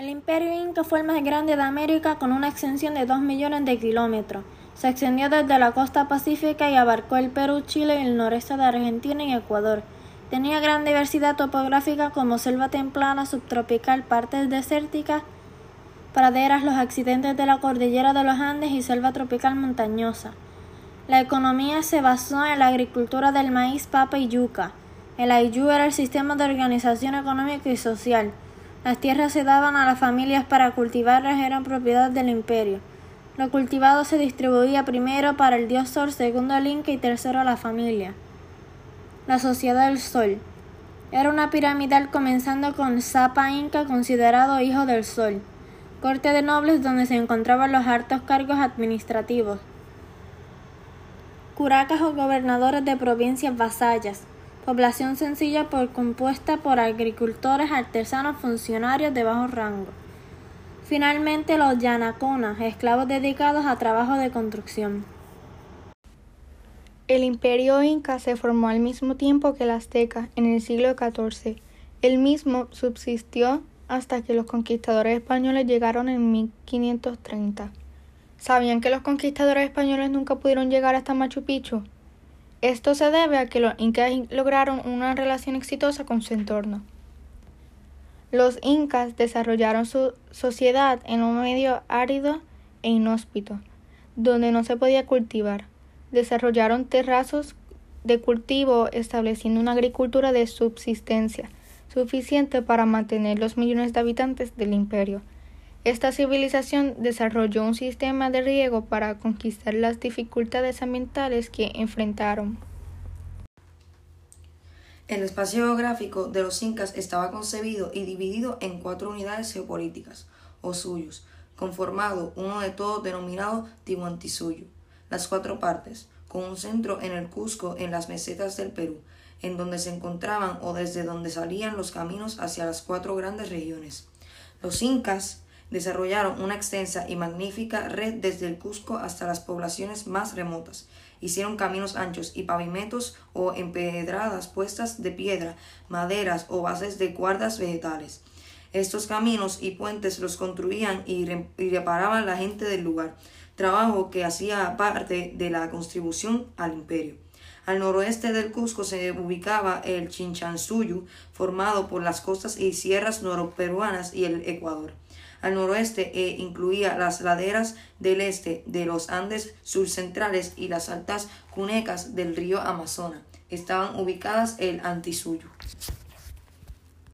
El imperio inca fue el más grande de América con una extensión de 2 millones de kilómetros. Se extendió desde la costa pacífica y abarcó el Perú, Chile el noreste de Argentina y Ecuador. Tenía gran diversidad topográfica como selva templana subtropical, partes desérticas, praderas, los accidentes de la cordillera de los Andes y selva tropical montañosa. La economía se basó en la agricultura del maíz, papa y yuca. El ayú era el sistema de organización económica y social. Las tierras se daban a las familias para cultivarlas, eran propiedad del imperio. Lo cultivado se distribuía primero para el dios Sol, segundo al Inca y tercero a la familia. La Sociedad del Sol. Era una piramidal comenzando con Zapa Inca, considerado hijo del Sol. Corte de nobles donde se encontraban los altos cargos administrativos. Curacas o gobernadores de provincias vasallas población sencilla por compuesta por agricultores, artesanos, funcionarios de bajo rango. Finalmente los yanaconas, esclavos dedicados a trabajo de construcción. El imperio inca se formó al mismo tiempo que el azteca, en el siglo XIV. El mismo subsistió hasta que los conquistadores españoles llegaron en 1530. ¿Sabían que los conquistadores españoles nunca pudieron llegar hasta Machu Picchu? Esto se debe a que los incas lograron una relación exitosa con su entorno. Los incas desarrollaron su sociedad en un medio árido e inhóspito, donde no se podía cultivar. Desarrollaron terrazos de cultivo estableciendo una agricultura de subsistencia suficiente para mantener los millones de habitantes del imperio. Esta civilización desarrolló un sistema de riego para conquistar las dificultades ambientales que enfrentaron. El espacio geográfico de los incas estaba concebido y dividido en cuatro unidades geopolíticas, o suyos, conformado uno de todos denominado Tihuantisuyo. Las cuatro partes, con un centro en el Cusco en las mesetas del Perú, en donde se encontraban o desde donde salían los caminos hacia las cuatro grandes regiones. Los incas desarrollaron una extensa y magnífica red desde el Cusco hasta las poblaciones más remotas. Hicieron caminos anchos y pavimentos o empedradas puestas de piedra, maderas o bases de cuerdas vegetales. Estos caminos y puentes los construían y, reparaban la gente del lugar, trabajo que hacía parte de la contribución al imperio. Al noroeste del Cusco se ubicaba el Chinchansuyu, formado por las costas y sierras noroperuanas y el Ecuador al noroeste e incluía las laderas del este de los Andes subcentrales y las altas cunecas del río Amazonas. Estaban ubicadas el Antisuyo.